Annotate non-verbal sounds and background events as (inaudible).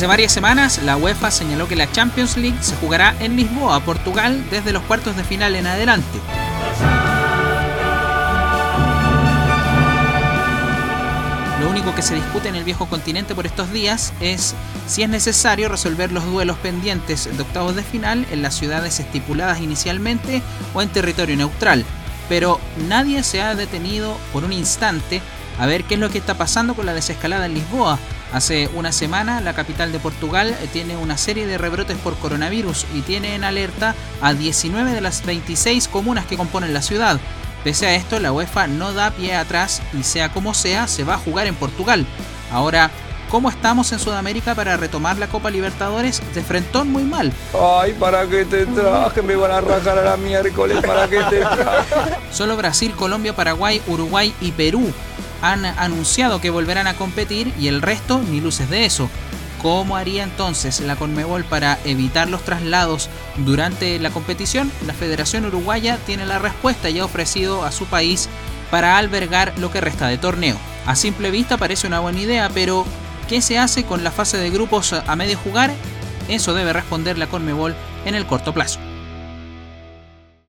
Hace varias semanas, la UEFA señaló que la Champions League se jugará en Lisboa, Portugal, desde los cuartos de final en adelante. Lo único que se discute en el viejo continente por estos días es si es necesario resolver los duelos pendientes de octavos de final en las ciudades estipuladas inicialmente o en territorio neutral. Pero nadie se ha detenido por un instante a ver qué es lo que está pasando con la desescalada en Lisboa, Hace una semana la capital de Portugal tiene una serie de rebrotes por coronavirus y tiene en alerta a 19 de las 26 comunas que componen la ciudad. Pese a esto, la UEFA no da pie atrás y sea como sea, se va a jugar en Portugal. Ahora, ¿cómo estamos en Sudamérica para retomar la Copa Libertadores? De frentón muy mal. Ay, ¿para qué te traje? Me van a rajar a la miércoles, ¿para qué te traje? (laughs) Solo Brasil, Colombia, Paraguay, Uruguay y Perú han anunciado que volverán a competir y el resto ni luces de eso. ¿Cómo haría entonces la Conmebol para evitar los traslados durante la competición? La Federación Uruguaya tiene la respuesta y ha ofrecido a su país para albergar lo que resta de torneo. A simple vista parece una buena idea, pero ¿qué se hace con la fase de grupos a medio jugar? Eso debe responder la Conmebol en el corto plazo.